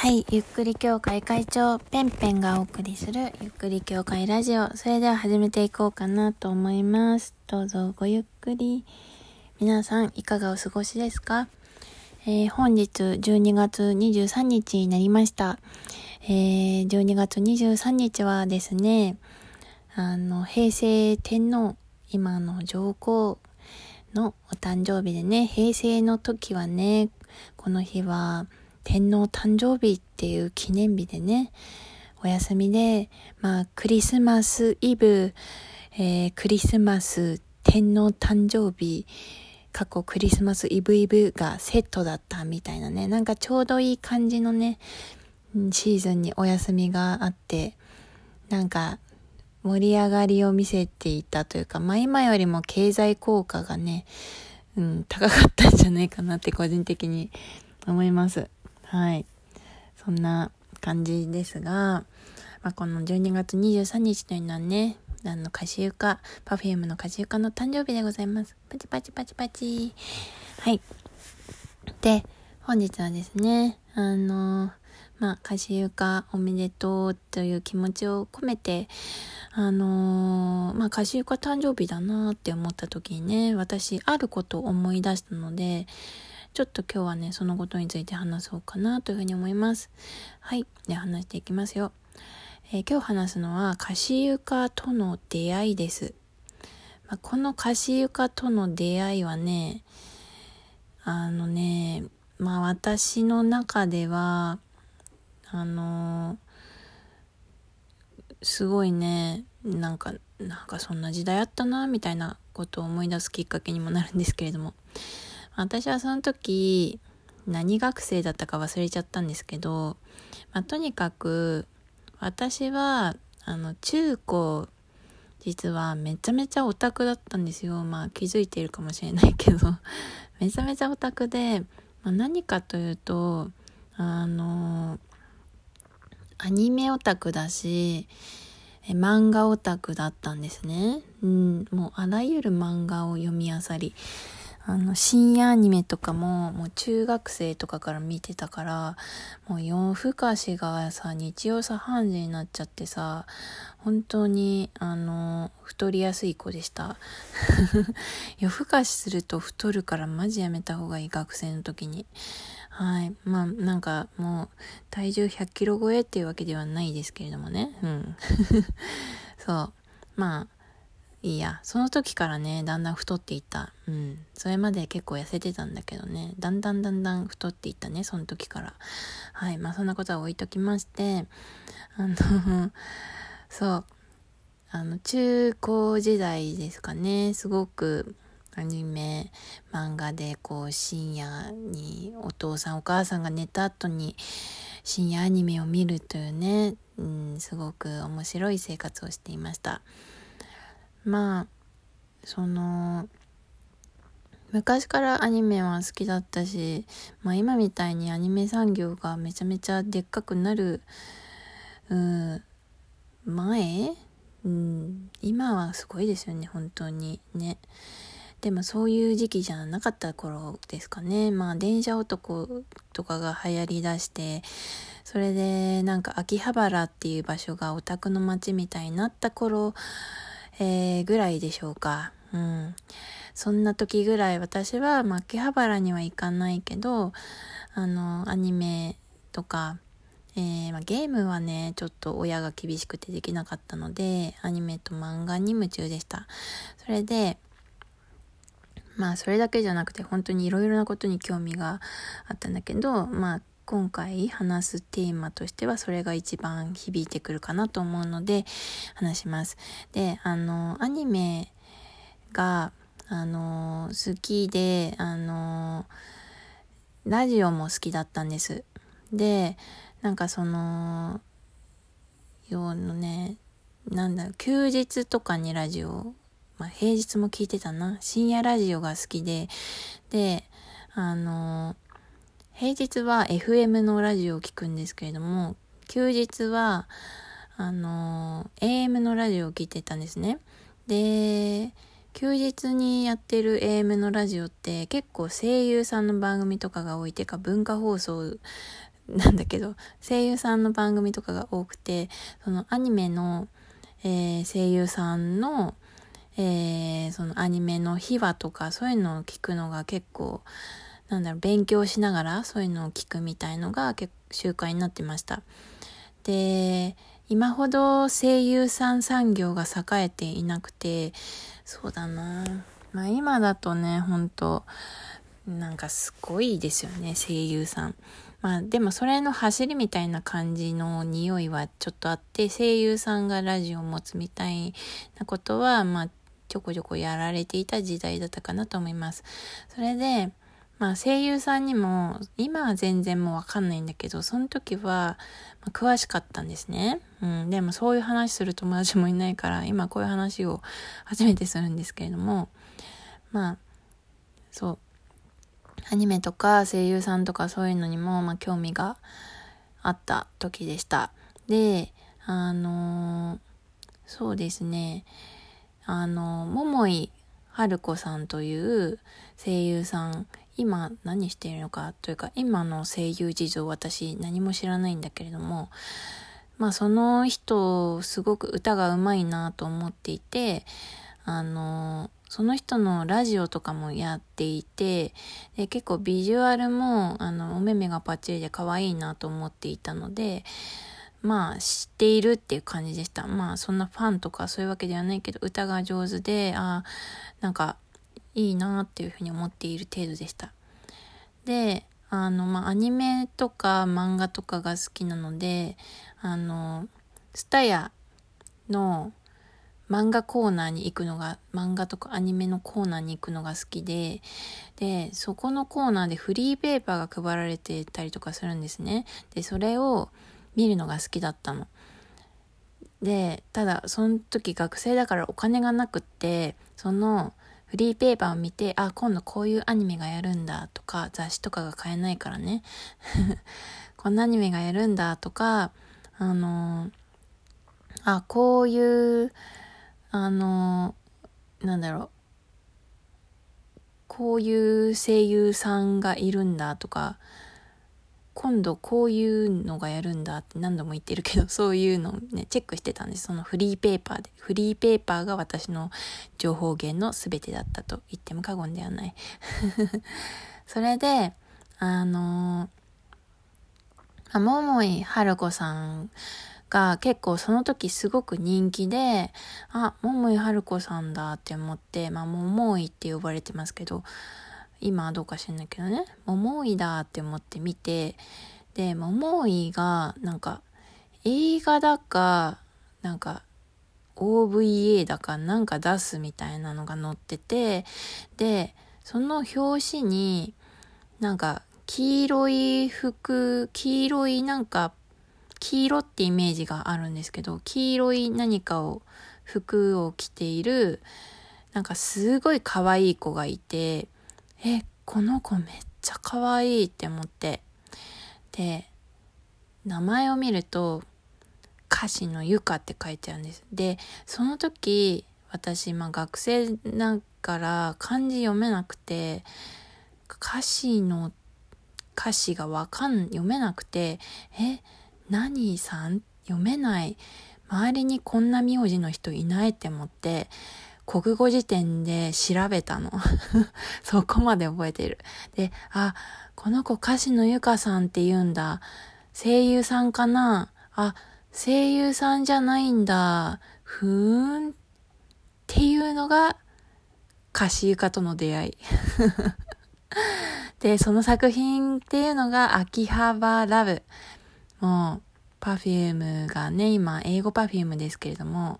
はい、ゆっくり協会会長ペンペンがお送りするゆっくり協会ラジオ。それでは始めていこうかなと思います。どうぞごゆっくり。皆さんいかがお過ごしですか、えー本日12月23日になりました。えー12月23日はですね、あの、平成天皇、今の上皇のお誕生日でね、平成の時はね、この日は天皇誕生日っていう記念日でね、お休みで、まあ、クリスマスイブ、えークリスマス天皇誕生日、過去クリスマスイブイブがセットだったみたいなね、なんかちょうどいい感じのね、シーズンにお休みがあって、なんか盛り上がりを見せていたというか、まあ今よりも経済効果がね、うん、高かったんじゃないかなって個人的に思います。はい。そんな感じですが、まあ、この12月23日というのはね、あの、歌手床、パフュームの歌手床の誕生日でございます。パチパチパチパチ。はい。で、本日はですね、あの、まあ、歌手床おめでとうという気持ちを込めて、あのまあ、歌手床誕生日だなって思った時にね、私、あることを思い出したので、ちょっと今日はね、そのことについて話そうかなというふうに思います。はい。で、話していきますよ。えー今日話すのは、歌詞床との出会いです。まあ、この歌詞床との出会いはね、あのね、まあ私の中では、あのすごいね、なんか、なんかそんな時代あったな、みたいなことを思い出すきっかけにもなるんですけれども。私はその時何学生だったか忘れちゃったんですけど、まあ、とにかく私はあの中高実はめちゃめちゃオタクだったんですよ。まあ気づいているかもしれないけど。めちゃめちゃオタクで、まあ、何かというとあのアニメオタクだし漫画オタクだったんですね。うん、もうあらゆる漫画を読み漁り、あの、深夜アニメとかも、もう中学生とかから見てたから、もう夜更かしがさ、日曜茶飯事になっちゃってさ、本当に、あの、太りやすい子でした。夜更かしすると太るからマジやめた方がいい、学生の時に。はい。まあ、なんかもう、体重100キロ超えっていうわけではないですけれどもね。うん。そう。まあ、いいや。その時からね、だんだん太っていった。うん。それまで結構痩せてたんだけどね、だんだんだんだん太っていったね、その時から。はい。まあ、そんなことは置いときまして、あの、そう。あの、中高時代ですかね、すごく、アニメ、漫画でこう深夜にお父さんお母さんが寝た後に深夜アニメを見るというね、うん、すごく面白い生活をしていました。まあ、その、昔からアニメは好きだったし、まあ今みたいにアニメ産業がめちゃめちゃでっかくなる、うん、前？うん、今はすごいですよね、本当にね。でもそういう時期じゃなかった頃ですかね。まあ電車男とかが流行りだして、それでなんか秋葉原っていう場所がオタクの街みたいになった頃、えーぐらいでしょうか。うん。そんな時ぐらい私は、まあ、秋葉原には行かないけど、あの、アニメとか、えーまあ、ゲームはね、ちょっと親が厳しくてできなかったので、アニメと漫画に夢中でした。それで、まあそれだけじゃなくて本当にいろいろなことに興味があったんだけど、まあ今回話すテーマとしてはそれが一番響いてくるかなと思うので話します。で、あの、アニメが、あの、好きで、あの、ラジオも好きだったんです。で、なんかその、ようのね、なんだろう、休日とかにラジオ、まあ平日も聞いてたな。深夜ラジオが好きで、で、あの、平日は FM のラジオを聞くんですけれども、休日は、あの、AM のラジオを聞いてたんですね。で、休日にやってる AM のラジオって結構声優さんの番組とかが多いてか文化放送なんだけど、声優さんの番組とかが多くて、そのアニメの、えー、声優さんの、えー、そのアニメの秘話とかそういうのを聞くのが結構、なんだろう、勉強しながらそういうのを聞くみたいのが結構習慣になってました。で、今ほど声優さん産業が栄えていなくて、そうだなまあ今だとね、ほんと、なんかすごいですよね、声優さん。まあでもそれの走りみたいな感じの匂いはちょっとあって、声優さんがラジオを持つみたいなことは、まあちょこちょこやられていた時代だったかなと思います。それで、まあ声優さんにも、今は全然もうわかんないんだけど、その時は、ま、詳しかったんですね。うん。でもそういう話する友達もいないから、今こういう話を初めてするんですけれども、まあ、そう。アニメとか声優さんとかそういうのにも、まあ興味があった時でした。で、あのー、そうですね。あの、桃井春子さんという声優さん今何しているのかというか今の声優事情私何も知らないんだけれどもまあその人すごく歌がうまいなと思っていてあのその人のラジオとかもやっていてで結構ビジュアルもあのお目目がパッチリで可愛いなと思っていたのでまあ知っているっていう感じでした。まあそんなファンとかそういうわけではないけど歌が上手で、あなんかいいなっていうふうに思っている程度でした。で、あの、まあ、アニメとか漫画とかが好きなので、あの、スタヤの漫画コーナーに行くのが、漫画とかアニメのコーナーに行くのが好きで、で、そこのコーナーでフリーペーパーが配られてたりとかするんですね。で、それを見るのが好きだったの。で、ただ、その時学生だからお金がなくって、そのフリーペーパーを見て、あ、今度こういうアニメがやるんだとか、雑誌とかが買えないからね。こんなアニメがやるんだとか、あの、あ、こういう、あの、なんだろう、こういう声優さんがいるんだとか、今度こういうのがやるんだって何度も言ってるけど、そういうのをね、チェックしてたんです。そのフリーペーパーで。フリーペーパーが私の情報源の全てだったと言っても過言ではない。それで、あのー、桃井春子さんが結構その時すごく人気で、あ、桃井春子さんだって思って、まあ、桃井って呼ばれてますけど、今はどうか知らないけどね、桃井だって思って見て、で、桃井が、なんか、映画だか、なんか、OVA だかなんか出すみたいなのが載ってて、で、その表紙に、なんか、黄色い服、黄色いなんか、黄色ってイメージがあるんですけど、黄色い何かを、服を着ている、なんかすごい可愛い子がいて、え、この子めっちゃ可愛いって思って。で、名前を見ると、歌詞のゆかって書いてあるんです。で、その時、私、まあ学生だから漢字読めなくて、歌詞の歌詞がわかん、読めなくて、え、何さん？読めない。周りにこんな名字の人いないって思って、国語辞典で調べたの。そこまで覚えている。で、あ、この子歌手のゆかさんって言うんだ。声優さんかなあ、声優さんじゃないんだ。ふーん。っていうのが、歌詞ゆかとの出会い。で、その作品っていうのが、秋葉原ラブ。もう、 Perfume がね、今、英語 Perfume ですけれども、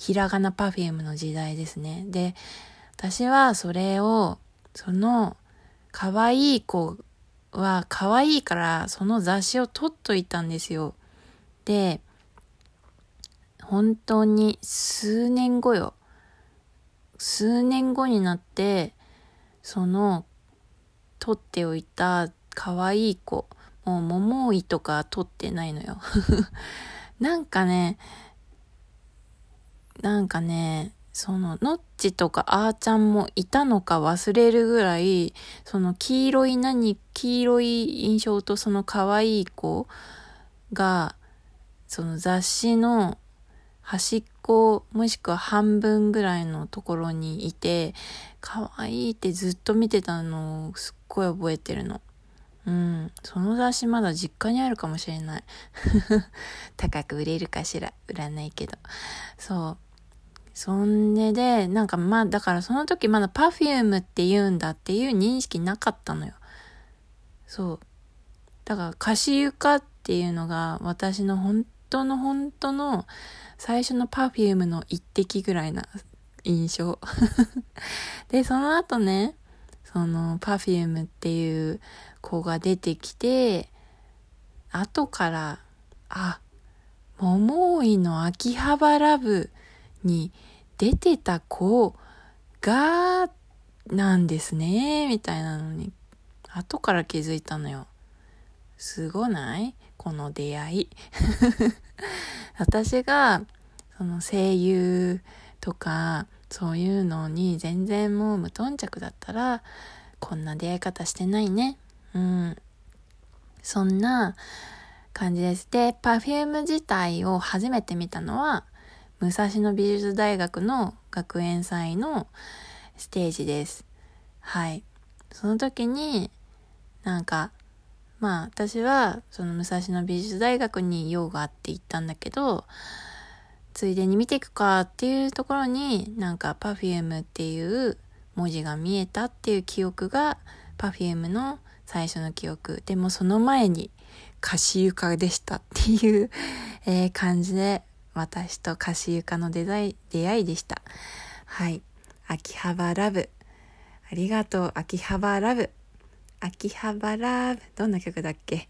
ひらがなぱふゅーむの時代ですね。で、私はそれを、その、可愛い子は可愛いからその雑誌を取っといたんですよ。で、本当に数年後よ。数年後になって、その、取っておいた可愛い子、もう桃井とか取ってないのよ。なんかね、なんかね、その、ノッチとかあーちゃんもいたのか忘れるぐらい、その黄色い何、黄色い印象とその可愛い子が、その雑誌の端っこもしくは半分ぐらいのところにいて、可愛いってずっと見てたのをすっごい覚えてるの。うん。その雑誌まだ実家にあるかもしれない。高く売れるかしら。売らないけど。そう。そんでで、なんかまあ、だからその時まだ perfume って言うんだっていう認識なかったのよ。そう。だから、歌詞床っていうのが私の本当の本当の最初の perfume の一滴ぐらいな印象。で、その後ね、その perfume っていう子が出てきて、後から、あ、桃井の秋葉原部に出てた子が、なんですね、みたいなのに、後から気づいたのよ。すごない？この出会い。私が、その声優とか、そういうのに全然もう無頓着だったら、こんな出会い方してないね。うん。そんな感じです。で、perfume 自体を初めて見たのは、武蔵野美術大学の学園祭のステージです。はい。その時に、なんか、まあ私はその武蔵野美術大学に用があって行ったんだけど、ついでに見ていくかっていうところになんか Perfume っていう文字が見えたっていう記憶が Perfume の最初の記憶。でもその前に歌詞床でしたっていう、え、感じで私と歌詞床の出会い出会いでした。はい。秋葉原ラブ。ありがとう、秋葉原ラブ。秋葉原ラブ。どんな曲だっけ？